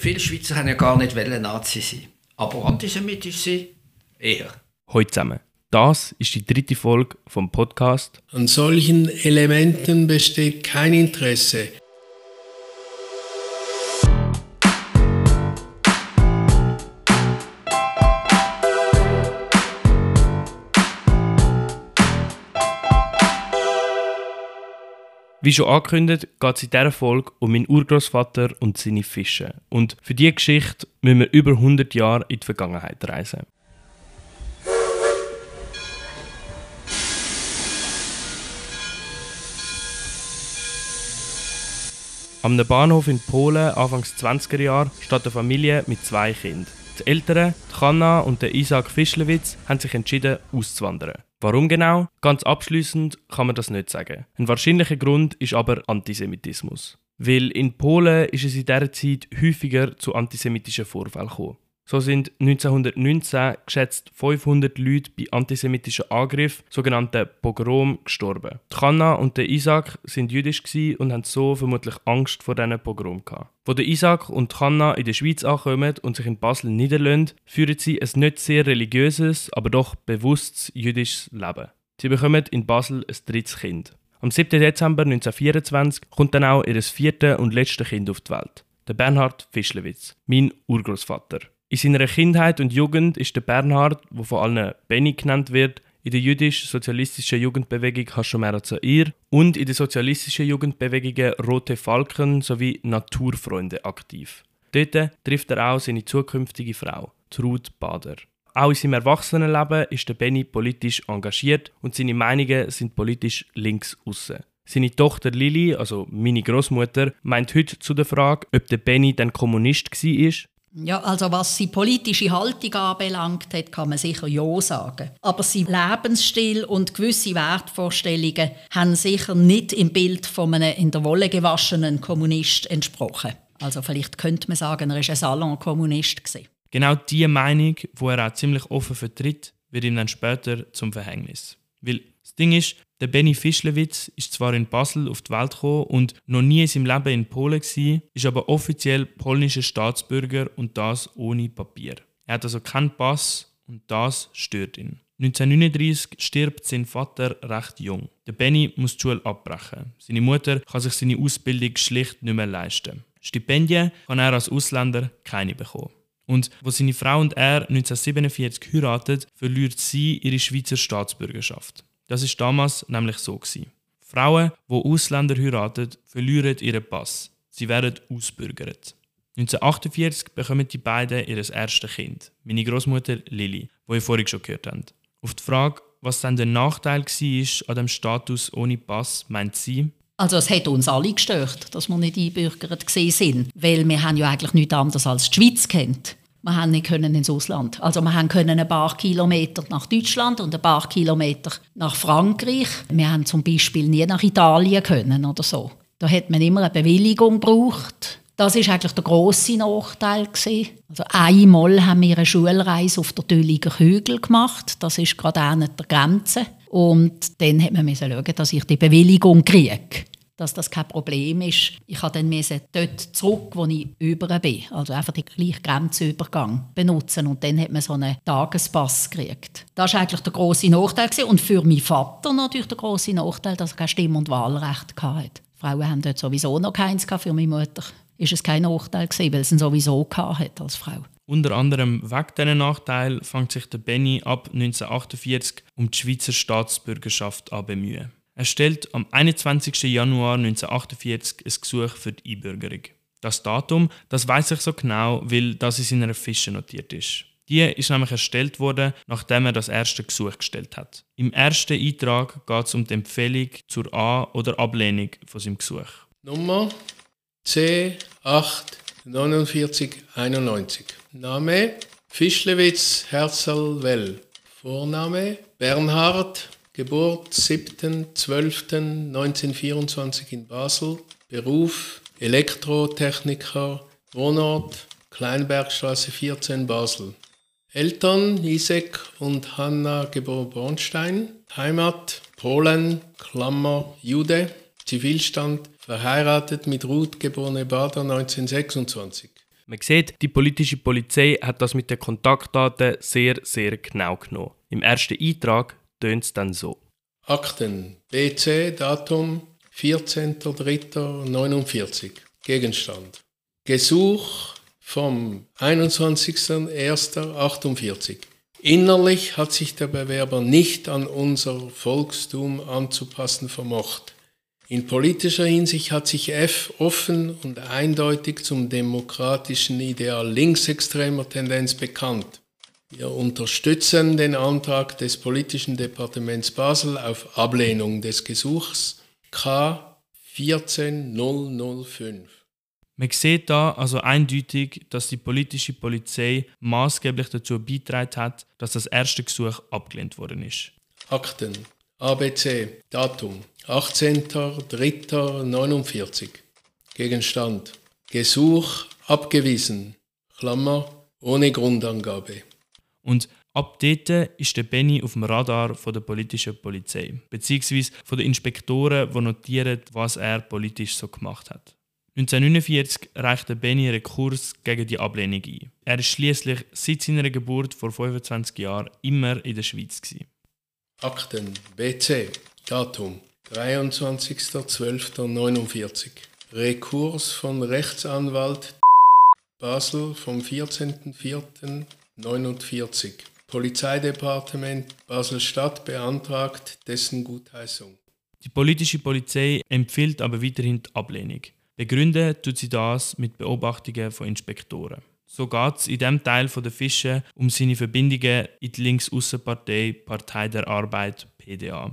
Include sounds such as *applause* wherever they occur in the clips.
Viele Schweizer haben ja gar nicht Nazi sein. Aber antisemitisch sein? Eher. Hallo zusammen. Das ist die dritte Folge vom Podcast. An solchen Elementen besteht kein Interesse. Wie schon angekündigt, geht es in dieser Folge um meinen Urgroßvater und seine Fische. Und für diese Geschichte müssen wir über 100 Jahre in die Vergangenheit reisen. Am Bahnhof in Polen, Anfangs 20er Jahre, steht eine Familie mit zwei Kindern. Die Eltern, die Hanna und Isaac Fischlewitz, haben sich entschieden, auszuwandern. Warum genau? Ganz abschließend kann man das nicht sagen. Ein wahrscheinlicher Grund ist aber Antisemitismus. Weil in Polen ist es in dieser Zeit häufiger zu antisemitischen Vorfällen gekommen. So sind 1919 geschätzt 500 Leute bei antisemitischen Angriffen, sogenannten Pogrom, gestorben. Die Hanna und der Isaac sind jüdisch und haben so vermutlich Angst vor diesen Pogrom gehabt. Wo der Isaac und die Hanna in der Schweiz ankommen und sich in Basel niederlassen, führen sie ein nicht sehr religiöses, aber doch bewusstes jüdisches Leben. Sie bekommen in Basel ein drittes Kind. Am 7. Dezember 1924 kommt dann auch ihr viertes und letztes Kind auf die Welt. Der Bernhard Fischlewitz, mein Urgroßvater. In seiner Kindheit und Jugend ist der Bernhard, der von allen Benny genannt wird, in der jüdisch-sozialistischen Jugendbewegung Hashomer Zair und in der sozialistischen Jugendbewegung Rote Falken sowie Naturfreunde aktiv. Dort trifft er auch seine zukünftige Frau, Trud Bader. Auch in seinem Erwachsenenleben ist der Benny politisch engagiert und seine Meinungen sind politisch links aussen. Seine Tochter Lili, also meine Großmutter, meint heute zu der Frage, ob der Benny dann Kommunist war ja, also was die politische Haltung anbelangt hat, kann man sicher ja sagen. Aber sein Lebensstil und gewisse Wertvorstellungen haben sicher nicht im Bild von einem in der Wolle gewaschenen Kommunist entsprochen. Also vielleicht könnte man sagen, er war ein Salonkommunist. Genau diese Meinung, die er auch ziemlich offen vertritt, wird ihm dann später zum Verhängnis. Weil Ding ist, der Benny Fischlewitz ist zwar in Basel auf die Welt gekommen und noch nie in seinem Leben in Polen gewesen, ist aber offiziell polnischer Staatsbürger und das ohne Papier. Er hat also keinen Pass und das stört ihn. 1939 stirbt sein Vater recht jung. Der Benny muss die Schule abbrechen. Seine Mutter kann sich seine Ausbildung schlicht nicht mehr leisten. Stipendien kann er als Ausländer keine bekommen. Und wo seine Frau und er 1947 heiraten, verliert sie ihre Schweizer Staatsbürgerschaft. Das ist damals nämlich so gewesen. Frauen, die Ausländer heiraten, verlieren ihren Pass. Sie werden ausbürgert. 1948 bekommen die beiden ihr erstes Kind, meine Großmutter Lili, wo ihr vorhin schon gehört habt. Auf die Frage, was dann der Nachteil war an dem Status ohne Pass, meint sie, also es hat uns alle gestört, dass wir nicht einbürgert sind, weil wir haben ja eigentlich nichts anderes als die Schweiz kennt. Wir haben nicht können ins Ausland. Also wir haben können ein paar Kilometer nach Deutschland und ein paar Kilometer nach Frankreich. Wir haben zum Beispiel nie nach Italien können oder so. Da hat man immer eine Bewilligung gebraucht. Das ist eigentlich der große Nachteil gewesen. Also einmal haben wir eine Schulreise auf der Dülliger Hügel gemacht. Das ist gerade an der Grenze. Und dann hat man schauen, dass ich die Bewilligung kriege dass das kein Problem ist. Ich habe dann dort zurück, wo ich über bin, also einfach den gleichen Grenzübergang benutzen und dann hat man so einen Tagespass gekriegt. Das war eigentlich der große Nachteil und für meinen Vater natürlich der große Nachteil, dass er kein Stimm- und Wahlrecht hatte. Frauen haben dort sowieso noch keins für meine Mutter. Ist es kein Nachteil gewesen, weil sie ihn sowieso hatte als Frau. Unter anderem wegen diesen Nachteil fängt sich der Benny ab 1948 um die Schweizer Staatsbürgerschaft an bemühen. Er stellt am 21. Januar 1948 ein Gesuch für die Einbürgerung. Das Datum, das weiß ich so genau, weil das in seiner Fische notiert ist. Die ist nämlich erstellt worden, nachdem er das erste Gesuch gestellt hat. Im ersten Eintrag geht es um die Empfehlung zur A- oder Ablehnung von seinem Gesuch. Nummer C84991. Name Fischlewitz Herzl Well. Vorname Bernhard Geburt 7.12.1924 in Basel. Beruf Elektrotechniker. Wohnort Kleinbergstraße 14 Basel. Eltern Isek und Hanna geboren Bornstein. Heimat Polen, Klammer Jude. Zivilstand verheiratet mit Ruth geborene Bader 1926. Man sieht, die politische Polizei hat das mit den Kontaktdaten sehr, sehr genau genommen. Im ersten Eintrag tönt es dann so. Akten BC Datum 14.03.49 Gegenstand Gesuch vom 21.01.48 Innerlich hat sich der Bewerber nicht an unser Volkstum anzupassen vermocht. In politischer Hinsicht hat sich F offen und eindeutig zum demokratischen Ideal linksextremer Tendenz bekannt. Wir unterstützen den Antrag des politischen Departements Basel auf Ablehnung des Gesuchs K 14005. Man sieht da also eindeutig, dass die politische Polizei maßgeblich dazu beigetragen hat, dass das erste Gesuch abgelehnt worden ist. Akten. ABC Datum. 18.03.49 Gegenstand. Gesuch abgewiesen. Klammer. Ohne Grundangabe Und ab dort ist der Benny auf dem Radar von der politischen Polizei, beziehungsweise von den Inspektoren, die notieren, was er politisch so gemacht hat. 1949 reichte Benny einen Kurs gegen die Ablehnung ein. Er ist schließlich seit seiner Geburt vor 25 Jahren immer in der Schweiz. Gewesen. Akten BC Datum 23.12.49 Rekurs von Rechtsanwalt Basel vom 14.04.49 Polizeidepartement Basel-Stadt beantragt dessen Gutheißung. Die politische Polizei empfiehlt aber weiterhin die Ablehnung. Begründen tut sie das mit Beobachtungen von Inspektoren. So geht es in dem Teil der Fische um seine Verbindungen in die Linksaußenpartei Partei der Arbeit PDA.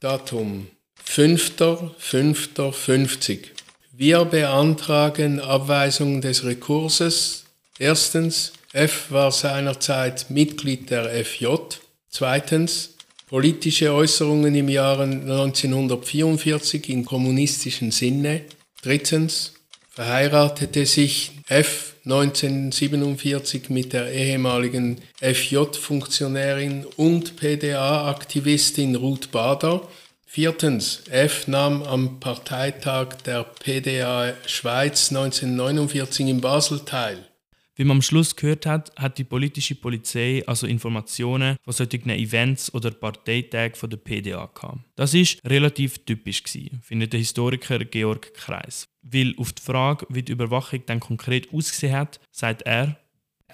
Datum 5.5.50. Wir beantragen Abweisung des Rekurses. Erstens, F war seinerzeit Mitglied der FJ. Zweitens, politische Äußerungen im Jahre 1944 in kommunistischem Sinne. Drittens, verheiratete sich F 1947 mit der ehemaligen FJ-Funktionärin und PDA-Aktivistin Ruth Bader. Viertens, F nahm am Parteitag der PDA Schweiz 1949 in Basel teil. Wie man am Schluss gehört hat, hat die politische Polizei also Informationen von solchen Events oder Parteitagen der PDA gehabt. Das ist relativ typisch gewesen, findet der Historiker Georg Kreis. Weil auf die Frage, wie die Überwachung dann konkret ausgesehen hat, sagt er,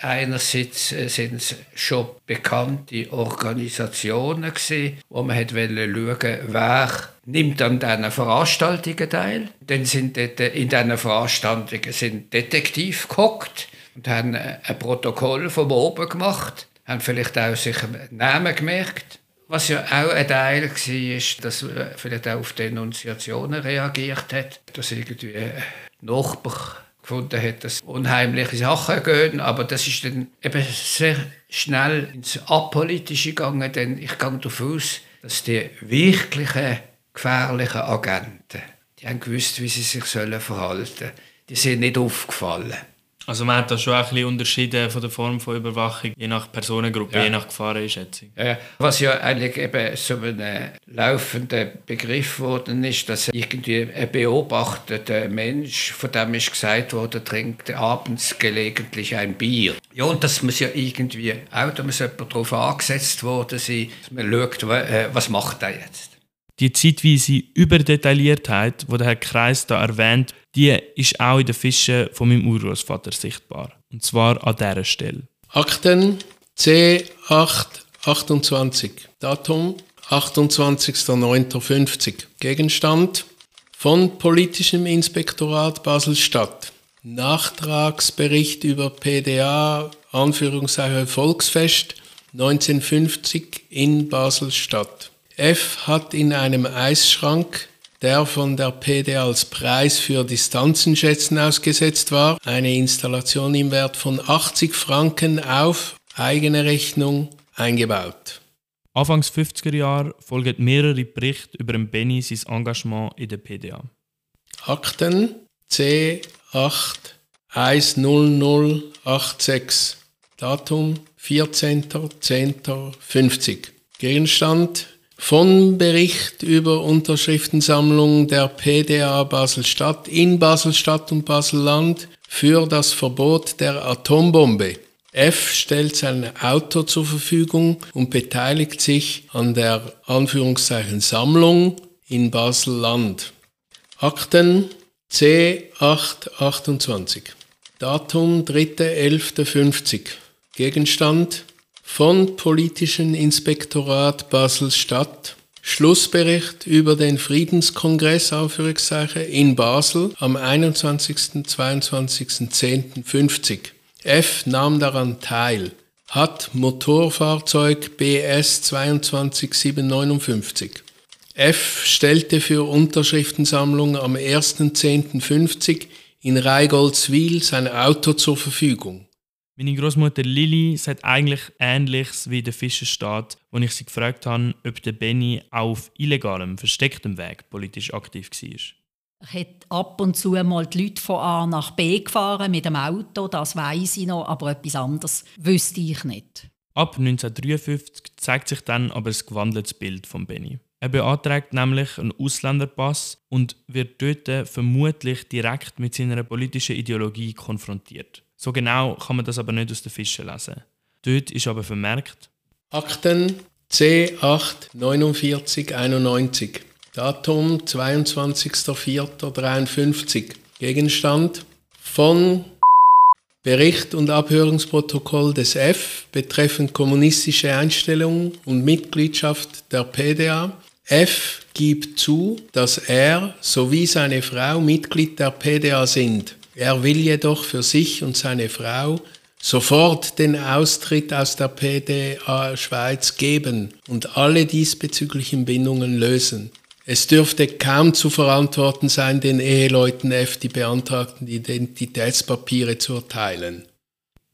Einerseits sind es schon bekannte Organisationen gewesen, wo man hat schauen wer nimmt an diesen Veranstaltungen teil. Dann sind dort in diesen Veranstaltungen sind Detektiv gehockt und haben ein Protokoll von oben gemacht, haben vielleicht auch sich einen Namen gemerkt. Was ja auch ein Teil war, ist, dass vielleicht auch auf Denunziationen reagiert hat, dass irgendwie ein Nachbar gefunden hat, dass unheimliche Sachen gehen, aber das ist dann eben sehr schnell ins Apolitische gegangen, denn ich gehe davon aus, dass die wirklichen gefährlichen Agenten, die haben gewusst, wie sie sich verhalten sollen. Die sind nicht aufgefallen. Also man hat da schon ein bisschen Unterschiede von der Form von Überwachung, je nach Personengruppe, Ja. je nach Gefahreneinschätzung. Ja, was ja eigentlich eben so ein laufender Begriff geworden ist, dass irgendwie ein beobachteter Mensch, von dem ist gesagt worden, trinkt abends gelegentlich ein Bier. Ja, und das muss ja irgendwie auch, da muss jemand darauf angesetzt worden sein, dass man schaut, äh, was macht er jetzt. Die zeitweise Überdetailliertheit, die der Herr Kreis da erwähnt, die ist auch in den Fischen von meinem Urgroßvater sichtbar. Und zwar an dieser Stelle. Akten C828. Datum 28.09.50. Gegenstand von Politischem Inspektorat Basel-Stadt. Nachtragsbericht über PDA, Anführungszeichen Volksfest 1950 in Basel-Stadt. F hat in einem Eisschrank, der von der PDA als Preis für Distanzenschätzen ausgesetzt war, eine Installation im Wert von 80 Franken auf eigene Rechnung eingebaut. Anfangs 50er Jahre folgen mehrere Berichte über Benny sein Engagement in der PDA. Akten C8-10086. Datum 14.10.50. Gegenstand von Bericht über Unterschriftensammlung der PDA Basel-Stadt in Basel-Stadt und Basel-Land für das Verbot der Atombombe. F stellt sein Auto zur Verfügung und beteiligt sich an der Anführungszeichen Sammlung in Basel-Land. Akten C828. Datum 3.11.50. Gegenstand von Politischen Inspektorat Basel-Stadt. Schlussbericht über den Friedenskongress in Basel am 21. 22.10.50. F nahm daran teil. Hat Motorfahrzeug BS 22759. F stellte für Unterschriftensammlung am 1.10.50 in Reigoldswil sein Auto zur Verfügung. Meine Großmutter Lili sagt eigentlich Ähnliches wie der Fischerstaat, wo ich sie gefragt habe, ob der Benny auch auf illegalem, verstecktem Weg politisch aktiv war. Er hat ab und zu mal die Leute von A nach B gefahren mit dem Auto, das weiß ich noch, aber etwas anderes wüsste ich nicht. Ab 1953 zeigt sich dann aber ein gewandeltes Bild von Benny. Er beantragt nämlich einen Ausländerpass und wird dort vermutlich direkt mit seiner politischen Ideologie konfrontiert. So genau kann man das aber nicht aus den Fischen lesen. Dort ist aber vermerkt: Akten C8 4991 Datum 22.04.53. Gegenstand von Bericht und Abhörungsprotokoll des F betreffend kommunistische Einstellung und Mitgliedschaft der PDA. F gibt zu, dass er sowie seine Frau Mitglied der PDA sind. Er will jedoch für sich und seine Frau sofort den Austritt aus der PDA Schweiz geben und alle diesbezüglichen Bindungen lösen. Es dürfte kaum zu verantworten sein, den Eheleuten F die beantragten Identitätspapiere zu erteilen.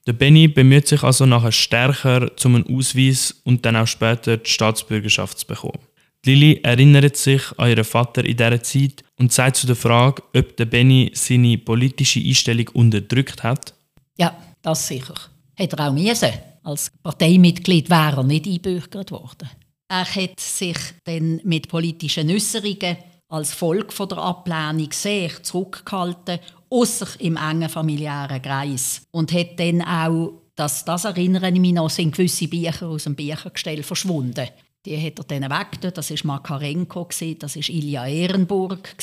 Der Benny bemüht sich also nachher stärker, um einen Ausweis und dann auch später die Staatsbürgerschaft zu bekommen. Lili erinnert sich an ihren Vater in dieser Zeit und sagt zu der Frage, ob der Benny seine politische Einstellung unterdrückt hat. Ja, das sicher. Hätte er auch müssen. Als Parteimitglied wäre er nicht einbürgert worden. Er hat sich dann mit politischen Äußerungen als Folge der Ablehnung sehr zurückgehalten, außer im engen familiären Kreis. Und hat dann auch, das, das erinnere ich mich noch, sind gewisse Bücher aus dem Büchergestell verschwunden. Die hat er dann weg. Das war Makarenko, das war Ilja Ehrenburg.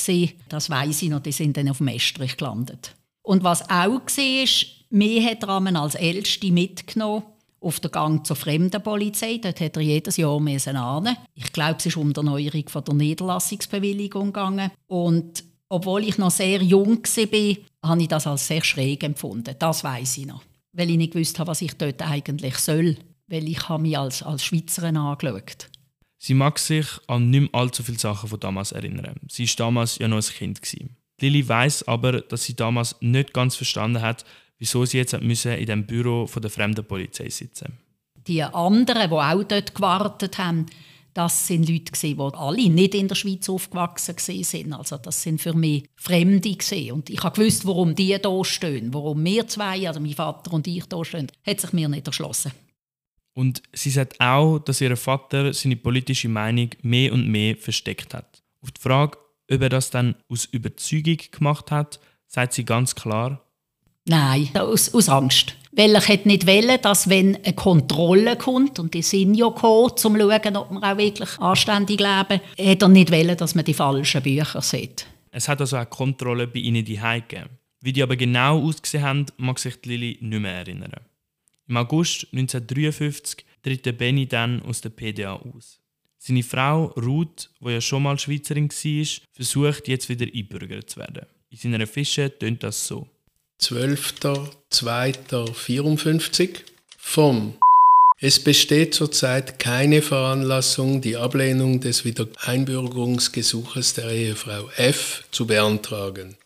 Das weiß ich noch, die sind dann auf dem Estrich gelandet. Und was auch war, mir hat Rahmen als Älteste mitgenommen auf den Gang zur Fremdenpolizei. Dort hat er jedes Jahr lernen. Ich glaube, es ist um die Erneuerung von der Niederlassungsbewilligung gegangen. Und obwohl ich noch sehr jung war, habe ich das als sehr schräg empfunden. Das weiß ich noch. Weil ich nicht wusste, was ich dort eigentlich soll. Weil ich habe mich als, als Schweizerin angeschaut. Sie mag sich an nicht mehr allzu viele Sachen von damals erinnern. Sie war damals ja noch ein Kind. Lili weiß aber, dass sie damals nicht ganz verstanden hat, wieso sie jetzt müssen in dem Büro von der Fremdenpolizei sitzen Die anderen, die auch dort gewartet haben, das sind Leute, die alle nicht in der Schweiz aufgewachsen sind. Also das sind für mich Fremde. Und ich wusste, warum die hier stehen. Warum wir zwei, also mein Vater und ich hier stehen, hat sich mir nicht erschlossen. Und sie sagt auch, dass ihr Vater seine politische Meinung mehr und mehr versteckt hat. Auf die Frage, ob er das dann aus Überzeugung gemacht hat, sagt sie ganz klar, Nein, aus, aus Angst. Weil er hätte nicht wollen, dass wenn eine Kontrolle kommt, und die sind ja gekommen, um zu schauen, ob wir auch wirklich anständig leben, hätte er nicht wollen, dass man die falschen Bücher sieht. Es hat also auch Kontrolle bei ihnen die gegeben. Wie die aber genau ausgesehen haben, mag sich Lili nicht mehr erinnern. Im August 1953 tritt der Benny dann aus der PDA aus. Seine Frau Ruth, die ja schon mal Schweizerin war, versucht jetzt wieder einbürgert zu werden. In seiner Fische tönt das so. 12.02.54 vom Es besteht zurzeit keine Veranlassung, die Ablehnung des Wiedereinbürgerungsgesuches der Ehefrau F zu beantragen.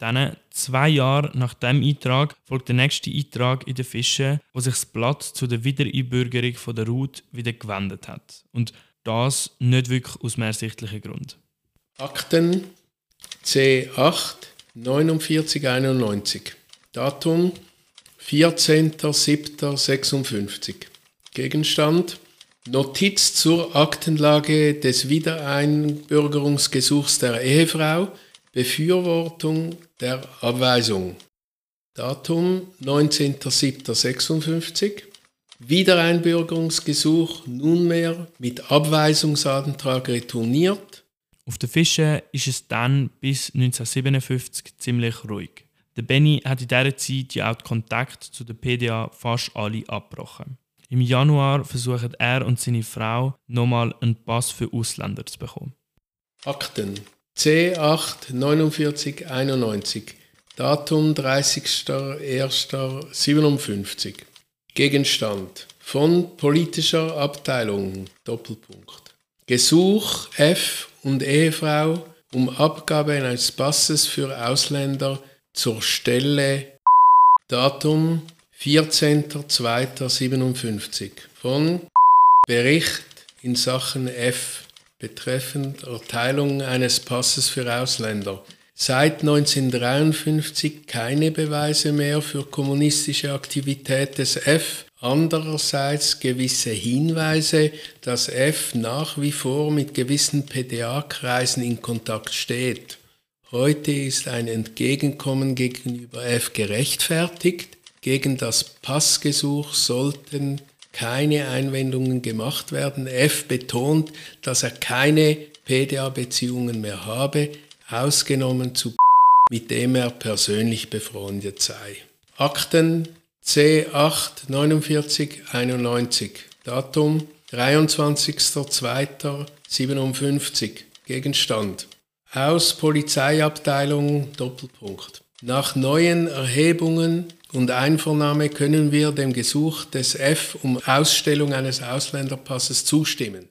Dann, zwei Jahre nach dem Eintrag, folgt der nächste Eintrag in den Fischen, wo sich das Blatt zu der Wiedereinbürgerung von der Ruth wieder gewendet hat. Und das nicht wirklich aus einem ersichtlichen Grund. Akten C8 4991. Datum 14.07.56. Gegenstand Notiz zur Aktenlage des Wiedereinbürgerungsgesuchs der Ehefrau, Befürwortung der Abweisung. Datum 19.07.56. Wiedereinbürgerungsgesuch nunmehr mit Abweisungsantrag retourniert. Auf den Fischen ist es dann bis 1957 ziemlich ruhig. Der Benny hat in dieser Zeit ja auch den Kontakt zu der PDA fast alle abgebrochen. Im Januar versuchen er und seine Frau nochmal einen Pass für Ausländer zu bekommen. Akten C8 49 91 Datum 30.01.57 Gegenstand. Von politischer Abteilung. Doppelpunkt. Gesuch F und Ehefrau um Abgabe eines Passes für Ausländer zur Stelle. Datum 14.02.57 von Bericht in Sachen F betreffend Erteilung eines Passes für Ausländer. Seit 1953 keine Beweise mehr für kommunistische Aktivität des F, andererseits gewisse Hinweise, dass F nach wie vor mit gewissen PDA-Kreisen in Kontakt steht. Heute ist ein Entgegenkommen gegenüber F gerechtfertigt, gegen das Passgesuch sollten keine Einwendungen gemacht werden. F betont, dass er keine PDA-Beziehungen mehr habe, ausgenommen zu mit dem er persönlich befreundet sei. Akten C8 49 91 Datum 23.02.57 Gegenstand aus Polizeiabteilung Doppelpunkt. Nach neuen Erhebungen und Einvernahme können wir dem Gesuch des F um Ausstellung eines Ausländerpasses zustimmen.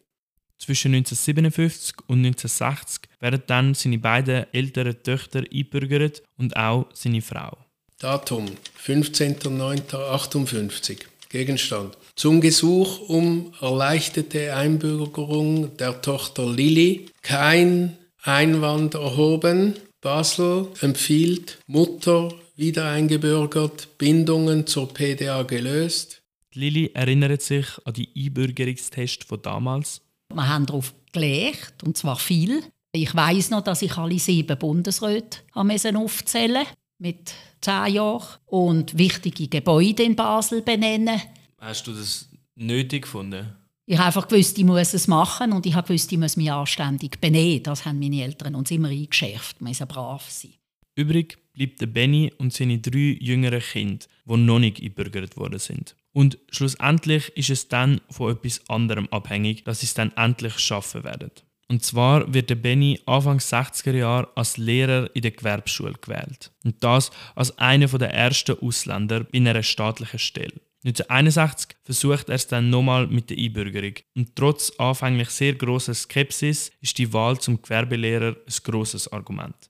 Zwischen 1957 und 1960 werden dann seine beiden älteren Töchter einbürgert und auch seine Frau. Datum 15.09.58 Gegenstand zum Gesuch um erleichterte Einbürgerung der Tochter Lilly kein Einwand erhoben. Basel empfiehlt Mutter wieder eingebürgert, Bindungen zur PDA gelöst. Lilly erinnert sich an die Einbürgerungstests von damals. Wir haben darauf gelegt, und zwar viel. Ich weiß noch, dass ich alle sieben Bundesräte aufzählen mit zehn Jahren und wichtige Gebäude in Basel benennen. Hast du das nötig gefunden? Ich habe einfach gewusst, ich muss es machen und ich habe gewusst, ich muss mich anständig benehmen. Das haben meine Eltern uns immer eingeschärft. Man muss brav sein. Übrig bleibt der Benny und seine drei jüngeren Kinder, die noch nicht eingebürgert worden sind. Und schlussendlich ist es dann von etwas anderem abhängig, dass sie es dann endlich schaffen werden. Und zwar wird der Benny Anfang 60er Jahre als Lehrer in der Gewerbeschule gewählt. Und das als einer der ersten Ausländer in einer staatlichen Stelle. 1961 versucht er es dann nochmal mit der Einbürgerung. Und trotz anfänglich sehr großer Skepsis ist die Wahl zum Gewerbelehrer ein grosses Argument.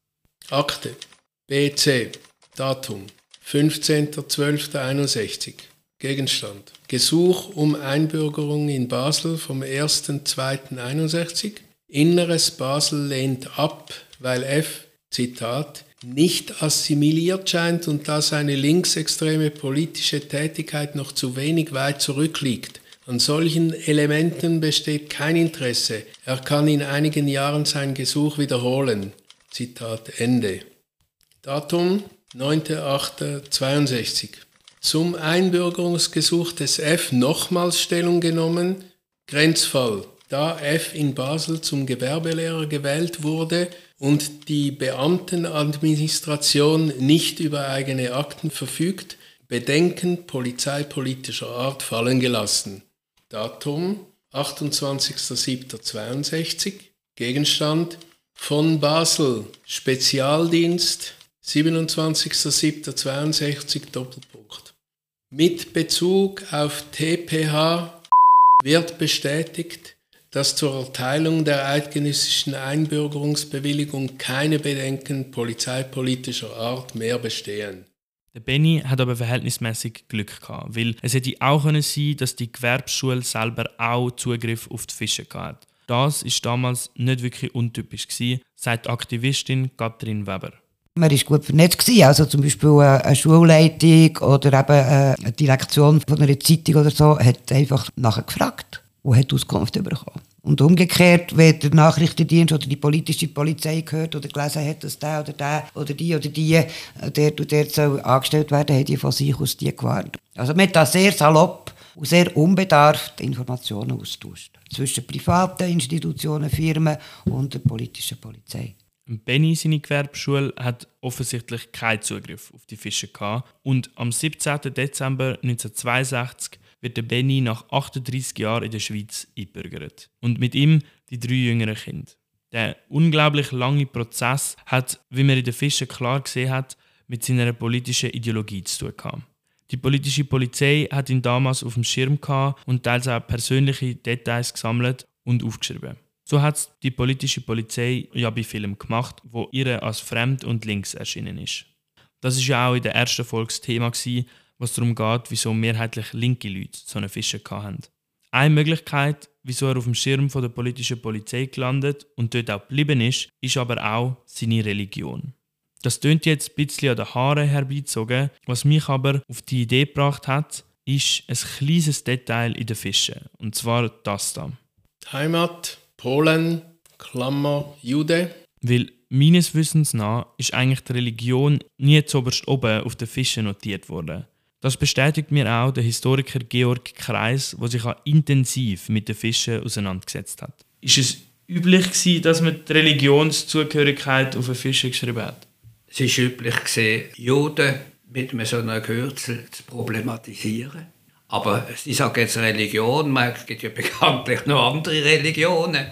Akte BC Datum 15.12.61 Gegenstand Gesuch um Einbürgerung in Basel vom 1.2.61 Inneres Basel lehnt ab, weil F, Zitat, nicht assimiliert scheint und da seine linksextreme politische Tätigkeit noch zu wenig weit zurückliegt. An solchen Elementen besteht kein Interesse. Er kann in einigen Jahren sein Gesuch wiederholen. Zitat Ende. Datum 9.8.62. Zum Einbürgerungsgesuch des F nochmals Stellung genommen. Grenzfall. Da F in Basel zum Gewerbelehrer gewählt wurde und die Beamtenadministration nicht über eigene Akten verfügt, Bedenken polizeipolitischer Art fallen gelassen. Datum 28.07.62. Gegenstand von Basel Spezialdienst 27.07.62 Doppelpunkt. Mit Bezug auf TPH wird bestätigt, dass zur Erteilung der eidgenössischen Einbürgerungsbewilligung keine Bedenken polizeipolitischer Art mehr bestehen. Der Benny hat aber verhältnismäßig Glück gehabt, weil es hätte auch können sein, dass die Gewerbeschule selber auch Zugriff auf die Fische hatte. Das ist damals nicht wirklich untypisch gewesen, sagt Aktivistin Katrin Weber. Man war gut vernetzt. Also zum Beispiel eine Schulleitung oder eben äh, eine Direktion von einer Zeitung oder so hat einfach nachher gefragt und hat Auskunft bekommen. Und umgekehrt, wenn der Nachrichtendienst oder die politische Polizei gehört oder gelesen hat, dass der oder der oder die oder die äh, der und der soll angestellt werden, haben die von sich aus die gewarnt. Also man hat da sehr salopp und sehr unbedarft Informationen austauscht. Zwischen privaten Institutionen, Firmen und der politischen Polizei. Benny, seine Gewerbeschule, hat offensichtlich keinen Zugriff auf die Fische gehabt. Und am 17. Dezember 1962 wird der Benny nach 38 Jahren in der Schweiz eingebürgert. Und mit ihm die drei jüngeren Kinder. Der unglaublich lange Prozess hat, wie man in den Fischen klar gesehen hat, mit seiner politischen Ideologie zu tun gehabt. Die politische Polizei hat ihn damals auf dem Schirm gehabt und teils auch persönliche Details gesammelt und aufgeschrieben. So hat die politische Polizei ja bei Filmen gemacht, wo ihre als fremd und links erschienen ist. Das ist ja auch in der ersten Folge das Thema was darum geht, wieso mehrheitlich linke Leute so eine Fische hatten. Eine Möglichkeit, wieso er auf dem Schirm von der politischen Polizei gelandet und dort auch geblieben ist, ist aber auch seine Religion. Das tönt jetzt ein bisschen an den Haaren herbeizogen. Was mich aber auf die Idee gebracht hat, ist ein kleines Detail in den Fischen. Und zwar das da. Heimat, Polen, Klammer, Jude. Weil meines Wissens nach ist eigentlich die Religion nie zuoberst oben auf den Fischen notiert worden. Das bestätigt mir auch der Historiker Georg Kreis, der sich auch intensiv mit den Fischen auseinandergesetzt hat. Ist es üblich gewesen, dass man die Religionszugehörigkeit auf den Fischen geschrieben hat? Es ist üblich gewesen, Juden mit so einem Kürzel zu problematisieren. Aber ich sage jetzt Religion, es gibt ja *laughs* bekanntlich noch andere Religionen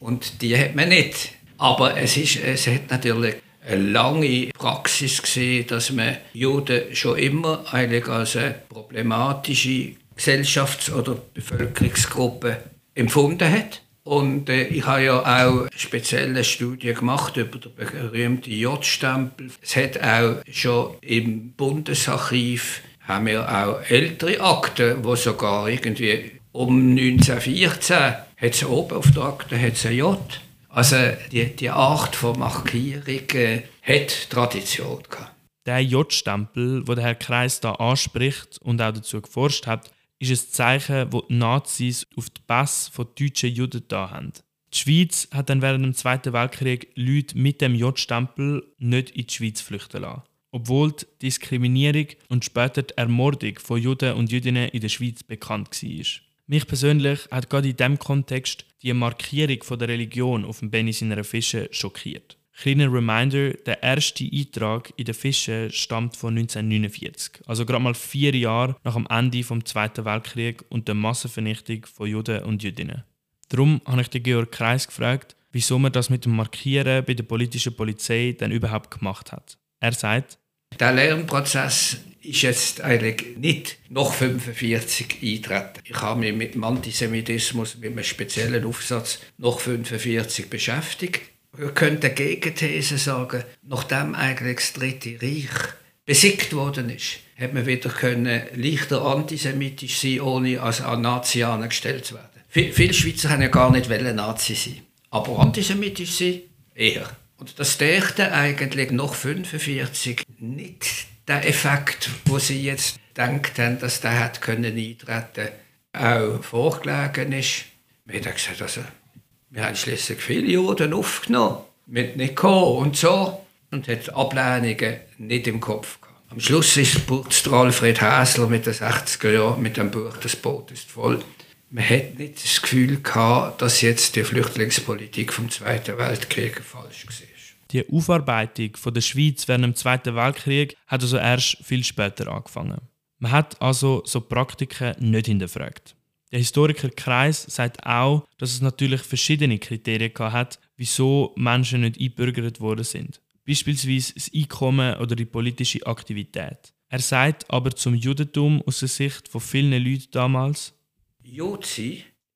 und die hat man nicht. Aber es, ist, es hat natürlich eine lange Praxis gesehen, dass man Juden schon immer eigentlich als eine problematische Gesellschafts- oder Bevölkerungsgruppe empfunden hat. Und äh, ich habe ja auch spezielle Studien gemacht über den berühmten J-Stempel. Es hat auch schon im Bundesarchiv haben wir auch ältere Akten, wo sogar irgendwie um 1914 hat es oben auf der Akte hat ein J. Also die, die Art von Markierung äh, hat Tradition gehabt. Der J-Stempel, den der Herr Kreis da anspricht und auch dazu geforscht hat, ist ein Zeichen, das die Nazis auf die Pass von deutschen Juden da haben. Die Schweiz hat dann während dem Zweiten Weltkrieg Leute mit dem J-Stempel nicht in die Schweiz flüchten lassen. Obwohl die Diskriminierung und später die Ermordung von Juden und Jüdinnen in der Schweiz bekannt war. Mich persönlich hat gerade in diesem Kontext die Markierung der Religion auf dem Benny seiner Fische schockiert. Kleiner Reminder, der erste Eintrag in den Fischen stammt von 1949, also gerade mal vier Jahre nach dem Ende des Zweiten Weltkriegs und der Massenvernichtung von Juden und Jüdinnen. Darum habe ich den Georg Kreis gefragt, wieso man das mit dem Markieren bei der politischen Polizei dann überhaupt gemacht hat. Er sagt, der Lernprozess ist jetzt eigentlich nicht nach 45 eintreten. Ich habe mich mit dem Antisemitismus, mit einem speziellen Aufsatz nach 45 beschäftigt. Wir könnten eine Gegenthese sagen, nachdem eigentlich das Dritte Reich besiegt worden ist, hat man wieder können leichter antisemitisch sein, ohne als Nazi angestellt zu werden. Viele Schweizer haben ja gar nicht Nazi sein, aber antisemitisch sein eher. Und das dächte eigentlich noch 45 nicht der Effekt, wo sie jetzt denkt haben, dass der hat können eintreten, auch vorgelegen ist. Wir haben gesagt, also, wir haben schließlich viele Juden aufgenommen, mit nicht und so, und hat Ablehnungen nicht im Kopf gehabt. Am Schluss ist der Alfred Häsler mit den 60er Jahren mit dem Buch «Das Boot ist voll». Man hat nicht das Gefühl gehabt, dass jetzt die Flüchtlingspolitik vom Zweiten Weltkrieg falsch war. Die Aufarbeitung von der Schweiz während dem Zweiten Weltkrieg hat also erst viel später angefangen. Man hat also so Praktiken nicht hinterfragt. Der Historiker Kreis sagt auch, dass es natürlich verschiedene Kriterien hat, wieso Menschen nicht eingebürgert worden sind. Beispielsweise das Einkommen oder die politische Aktivität. Er sagt aber zum Judentum aus der Sicht von vielen Leuten damals, Jud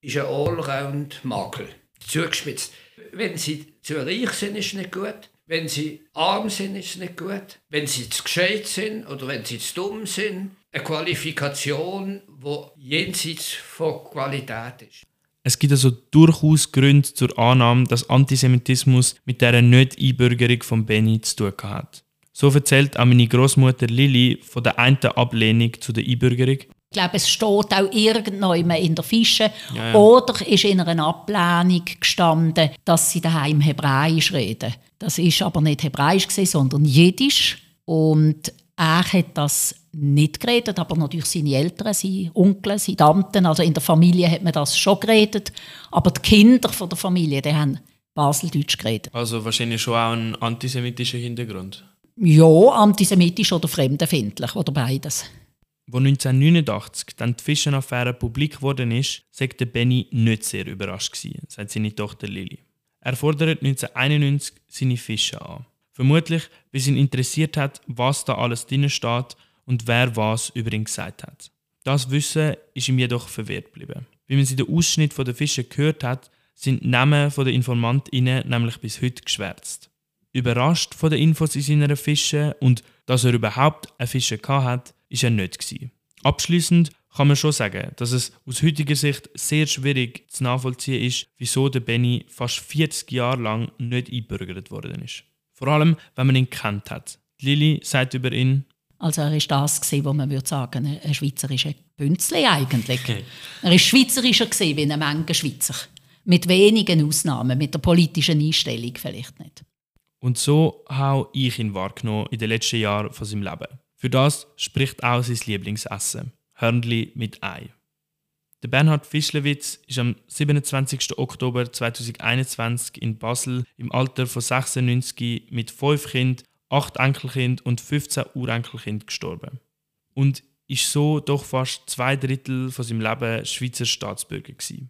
ist ein Allround-Makel. Zugespitzt. Wenn sie zu reich sind, ist nicht gut. Wenn sie arm sind, ist es nicht gut. Wenn sie zu gescheit sind oder wenn sie zu dumm sind. Eine Qualifikation, die jenseits von Qualität ist. Es gibt also durchaus Gründe zur Annahme, dass Antisemitismus mit der Nicht-Einbürgerung von Benny zu tun hat. So erzählt auch meine Großmutter Lilly von der einen Ablehnung zu der Einbürgerung. Glaube, es steht auch irgendjemand in der Fische. Ja, ja. Oder ist in einer Ablehnung gestanden, dass sie daheim Hebräisch reden. Das ist aber nicht Hebräisch gewesen, sondern Jiddisch. Und er hat das nicht geredet, aber natürlich seine Eltern, seine Onkel, seine Tanten, also in der Familie hat man das schon geredet. Aber die Kinder von der Familie, die haben Baseldeutsch geredet. Also wahrscheinlich schon auch ein antisemitischer Hintergrund? Ja, antisemitisch oder fremdenfindlich, oder beides. Wo 1989 dann die Fischenaffäre publik geworden ist, sagte Benny nicht sehr überrascht gewesen, sagt seine Tochter Lili. Er fordert 1991 seine Fische an. Vermutlich, weil ihn interessiert hat, was da alles drin steht und wer was über ihn gesagt hat. Das Wissen ist ihm jedoch verwehrt geblieben. Wie man sie den Ausschnitt von den Fischen gehört hat, sind die Namen der InformantInnen nämlich bis heute geschwärzt. Überrascht von den Infos in seiner Fische und dass er überhaupt eine Fische hat, ist er nicht. Gewesen. Abschließend kann man schon sagen, dass es aus heutiger Sicht sehr schwierig zu nachvollziehen ist, wieso der Benny fast 40 Jahre lang nicht eingebürgert worden ist. Vor allem, wenn man ihn kennt hat. Lili sagt über ihn, also er ist das gewesen, was man würde sagen, ein schweizerischer Bünzli eigentlich. Okay. Er ist schweizerischer gewesen, wie eine Menge Schweizer. Mit wenigen Ausnahmen, mit der politischen Einstellung vielleicht nicht. Und so habe ich ihn wahrgenommen in den letzten Jahren von seinem Leben. Für das spricht auch sein Lieblingsessen, Hörnli mit Ei. Der Bernhard Fischlewitz ist am 27. Oktober 2021 in Basel im Alter von 96 mit fünf Kindern, acht Enkelkind und 15 Urenkelkind gestorben. Und ist so doch fast zwei Drittel von seinem Leben Schweizer Staatsbürger gewesen.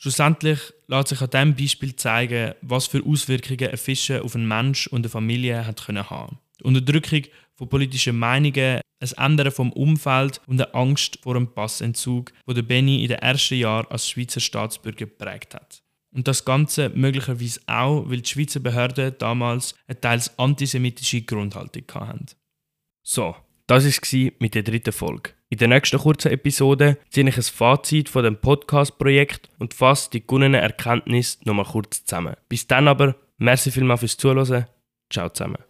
Schlussendlich lässt sich an diesem Beispiel zeigen, was für Auswirkungen ein Fischen auf einen Mensch und eine Familie hat können haben. Die Unterdrückung von politischen Meinungen, ein Ändern vom Umfeld und eine Angst vor einem Passentzug, wo der Benny in den ersten Jahren als Schweizer Staatsbürger geprägt hat. Und das Ganze möglicherweise auch, weil die Schweizer Behörden damals eine teils antisemitische Grundhaltung hatten. So, das war mit der dritten Folge. In der nächsten kurzen Episode ziehe ich ein Fazit von dem Podcast-Projekt und fasse die gewonnenen Erkenntnisse nochmal kurz zusammen. Bis dann aber, merci vielmals fürs Zuhören. Ciao zusammen.